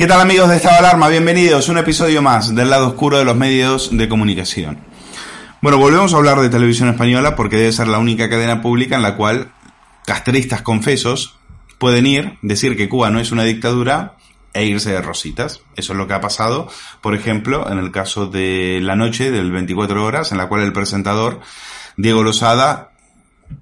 ¿Qué tal amigos de Estado Alarma? Bienvenidos a un episodio más del lado oscuro de los medios de comunicación. Bueno, volvemos a hablar de televisión española porque debe ser la única cadena pública en la cual castristas confesos pueden ir, decir que Cuba no es una dictadura e irse de rositas. Eso es lo que ha pasado, por ejemplo, en el caso de la noche del 24 horas, en la cual el presentador Diego Losada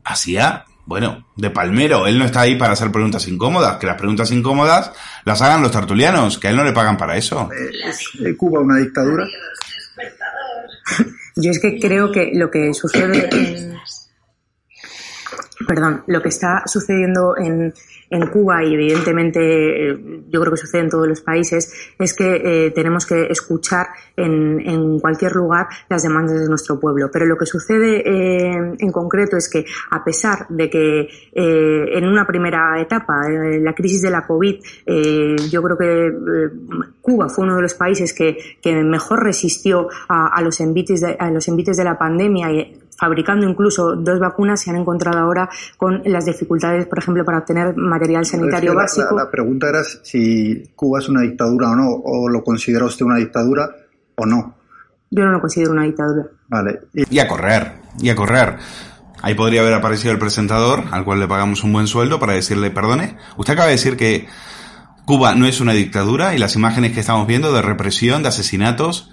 hacía bueno, de palmero, él no está ahí para hacer preguntas incómodas, que las preguntas incómodas las hagan los tertulianos, que a él no le pagan para eso. ¿Es Cuba una dictadura? Yo es que creo que lo que sucede en... Perdón, lo que está sucediendo en, en Cuba y evidentemente eh, yo creo que sucede en todos los países es que eh, tenemos que escuchar en, en, cualquier lugar las demandas de nuestro pueblo. Pero lo que sucede eh, en concreto es que a pesar de que en una primera etapa, la crisis de la COVID, yo creo que Cuba fue uno de los países que, mejor resistió a, a los envites de, a los envites de la pandemia y fabricando incluso dos vacunas, se han encontrado ahora con las dificultades, por ejemplo, para obtener material sanitario básico. La, pregunta era si Cuba es una dictadura o no, o lo considera usted una dictadura o no. Yo no lo considero una dictadura. Vale. Y a correr, y a correr. Ahí podría haber aparecido el presentador, al cual le pagamos un buen sueldo, para decirle, perdone, usted acaba de decir que Cuba no es una dictadura y las imágenes que estamos viendo de represión, de asesinatos,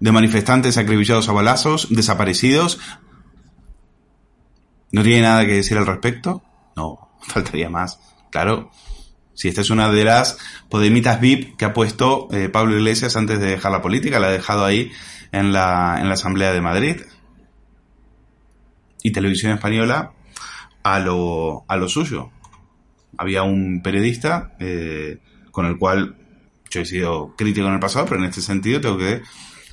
de manifestantes acribillados a balazos, desaparecidos, ¿No tiene nada que decir al respecto? No, faltaría más. Claro, si esta es una de las podemitas VIP que ha puesto eh, Pablo Iglesias antes de dejar la política, la ha dejado ahí en la, en la Asamblea de Madrid. Y Televisión Española a lo, a lo suyo. Había un periodista eh, con el cual yo he sido crítico en el pasado, pero en este sentido tengo que,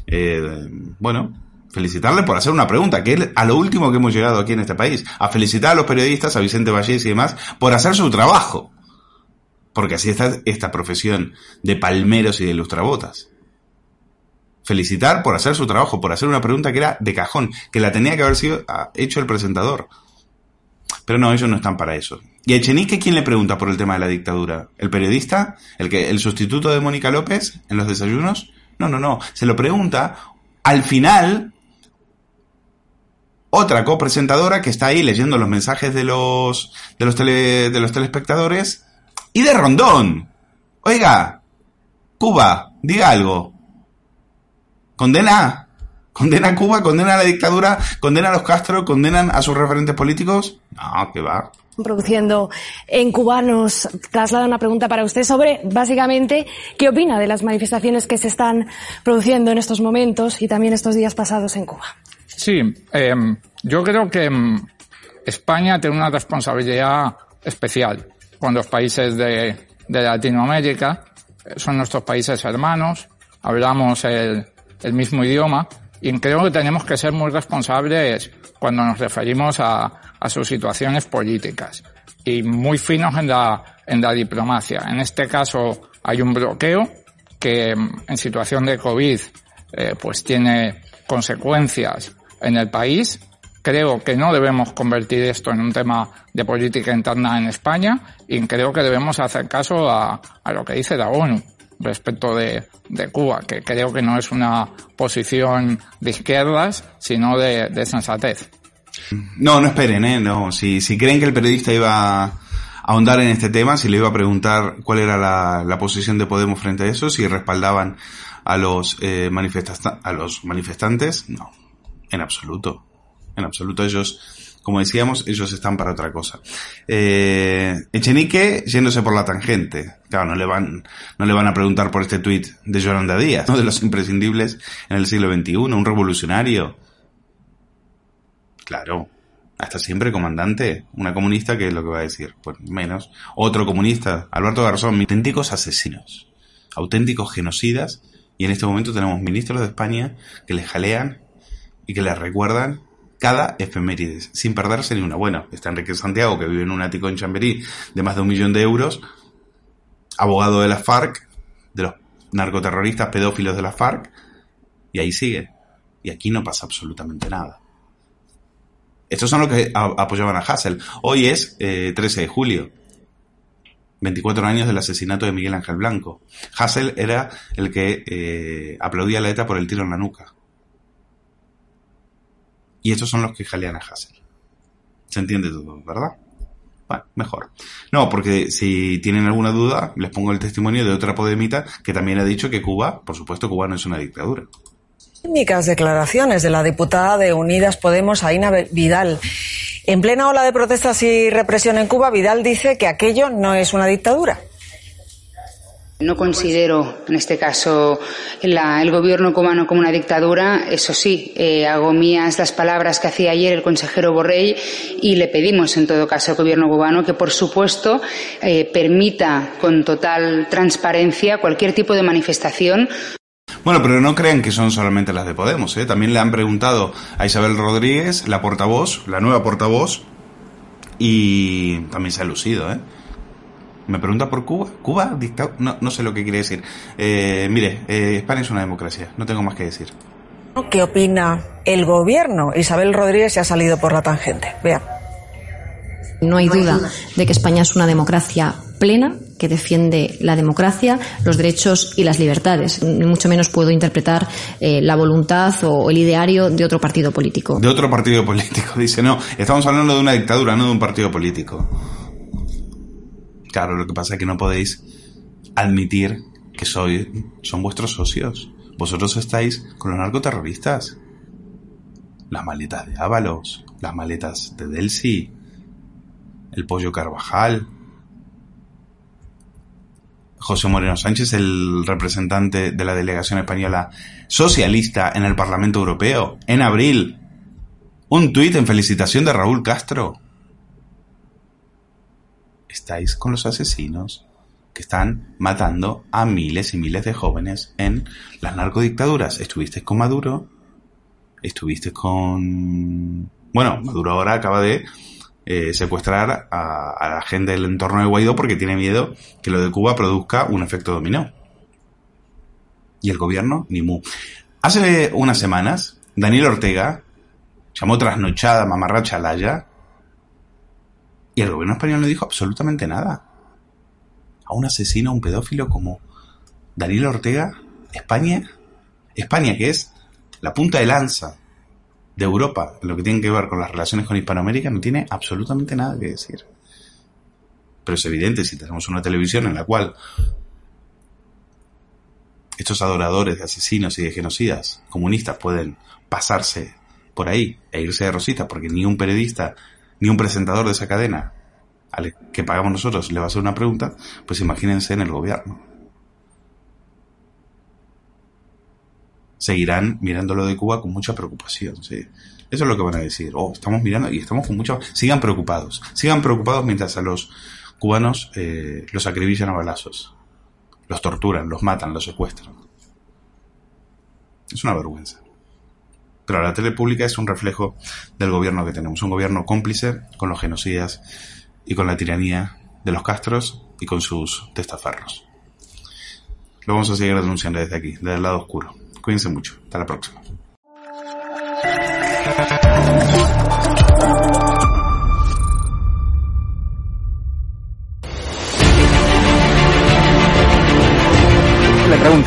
eh, bueno, felicitarle por hacer una pregunta, que es a lo último que hemos llegado aquí en este país. A felicitar a los periodistas, a Vicente Vallés y demás, por hacer su trabajo. Porque así está esta profesión de palmeros y de ilustrabotas. Felicitar por hacer su trabajo, por hacer una pregunta que era de cajón, que la tenía que haber sido ah, hecho el presentador. Pero no, ellos no están para eso. ¿Y a Echenique quién le pregunta por el tema de la dictadura? ¿El periodista? ¿El, que, ¿El sustituto de Mónica López en los desayunos? No, no, no. Se lo pregunta al final otra copresentadora que está ahí leyendo los mensajes de los, de los, tele, de los telespectadores y de Rondón. Oiga, Cuba, diga algo. ¿Condena? ¿Condena a Cuba? ¿Condena a la dictadura? ¿Condena a los Castro? ¿Condenan a sus referentes políticos? No, que va. Produciendo en Cuba nos traslada una pregunta para usted sobre, básicamente, qué opina de las manifestaciones que se están produciendo en estos momentos y también estos días pasados en Cuba. Sí, em, yo creo que em, España tiene una responsabilidad especial con los países de, Latinoamérica. Son nuestros países hermanos, hablamos el, mismo idioma y creo que tenemos que ser muy responsables cuando nos referimos a, sus situaciones políticas y muy finos en la, en la diplomacia. En este caso hay un bloqueo que em, en situación de COVID eh, pues tiene consecuencias en el país. Creo que no debemos convertir esto en un tema de política interna en España y creo que debemos hacer caso a, lo que dice la ONU respecto de, Cuba, que creo que no es una posición de izquierdas, sino de, sensatez. No, no esperen, ¿eh? No, si, si creen que el periodista iba a ahondar en este tema, si le iba a preguntar cuál era la, la posición de Podemos frente a eso, si respaldaban a los, eh, a los manifestantes, no, en absoluto. En absoluto ellos, como decíamos, ellos están para otra cosa. Eh, Echenique yéndose por la tangente. Claro, no le van, no le van a preguntar por este tuit de Yolanda Díaz, uno de los imprescindibles en el siglo XXI, un revolucionario. Claro, hasta siempre comandante, una comunista, ¿qué es lo que va a decir? Pues menos. Otro comunista, Alberto Garzón, auténticos asesinos, auténticos genocidas, y en este momento tenemos ministros de España que les jalean y que le recuerdan cada efemérides, sin perderse ni una. Bueno, está Enrique Santiago, que vive en un ático en Chamberí de más de un millón de euros, abogado de la FARC, de los narcoterroristas pedófilos de la FARC, y ahí sigue. Y aquí no pasa absolutamente nada. Estos son los que apoyaban a Hassel. Hoy es 13 eh, de julio. 24 años del asesinato de Miguel Ángel Blanco. Hassel era el que eh, aplaudía la ETA por el tiro en la nuca. Y estos son los que jalean a Hassel. Se entiende todo, ¿verdad? Bueno, mejor. No, porque si tienen alguna duda, les pongo el testimonio de otra podemita que también ha dicho que Cuba, por supuesto, Cuba no es una dictadura. Técnicas declaraciones de la diputada de Unidas Podemos, Aina Vidal. En plena ola de protestas y represión en Cuba, Vidal dice que aquello no es una dictadura. No considero, en este caso, el gobierno cubano como una dictadura. Eso sí, eh, hago mías las palabras que hacía ayer el consejero Borrell y le pedimos, en todo caso, al gobierno cubano que, por supuesto, eh, permita con total transparencia cualquier tipo de manifestación. Bueno, pero no crean que son solamente las de Podemos. ¿eh? También le han preguntado a Isabel Rodríguez, la portavoz, la nueva portavoz, y también se ha lucido. ¿eh? Me pregunta por Cuba. ¿Cuba? Dictado? No, no sé lo que quiere decir. Eh, mire, eh, España es una democracia. No tengo más que decir. ¿Qué opina el gobierno? Isabel Rodríguez se ha salido por la tangente. Vea. No hay duda de que España es una democracia plena que defiende la democracia, los derechos y las libertades. Ni mucho menos puedo interpretar eh, la voluntad o el ideario de otro partido político. De otro partido político. Dice, no, estamos hablando de una dictadura, no de un partido político. Claro, lo que pasa es que no podéis admitir que soy, son vuestros socios. Vosotros estáis con los narcoterroristas. Las maletas de Ábalos, las maletas de Delsi, el pollo Carvajal, José Moreno Sánchez, el representante de la delegación española socialista en el Parlamento Europeo, en abril. Un tuit en felicitación de Raúl Castro. Estáis con los asesinos que están matando a miles y miles de jóvenes en las narcodictaduras. Estuvisteis con Maduro, estuviste con... Bueno, Maduro ahora acaba de eh, secuestrar a, la gente del entorno de Guaidó porque tiene miedo que lo de Cuba produzca un efecto dominó. Y el gobierno, ni mu. Hace unas semanas, Daniel Ortega llamó trasnochada mamarracha Laya y el gobierno español no dijo absolutamente nada. A un asesino, a un pedófilo como Daniel Ortega, España, España que es la punta de lanza de Europa, lo que tiene que ver con las relaciones con Hispanoamérica, no tiene absolutamente nada que decir. Pero es evidente, si tenemos una televisión en la cual estos adoradores de asesinos y de genocidas comunistas pueden pasarse por ahí e irse de rosita porque ni un periodista ni un presentador de esa cadena al que pagamos nosotros le va a hacer una pregunta, pues imagínense en el gobierno. seguirán mirando lo de Cuba con mucha preocupación. ¿sí? Eso es lo que van a decir. Oh, estamos mirando y estamos con mucho... Sigan preocupados. Sigan preocupados mientras a los cubanos eh, los acribillan a balazos. Los torturan, los matan, los secuestran. Es una vergüenza. Pero la tele pública es un reflejo del gobierno que tenemos. Un gobierno cómplice con los genocidas y con la tiranía de los castros y con sus testaferros. Lo vamos a seguir denunciando desde aquí, desde el lado oscuro. Cuídense mucho. Hasta la próxima.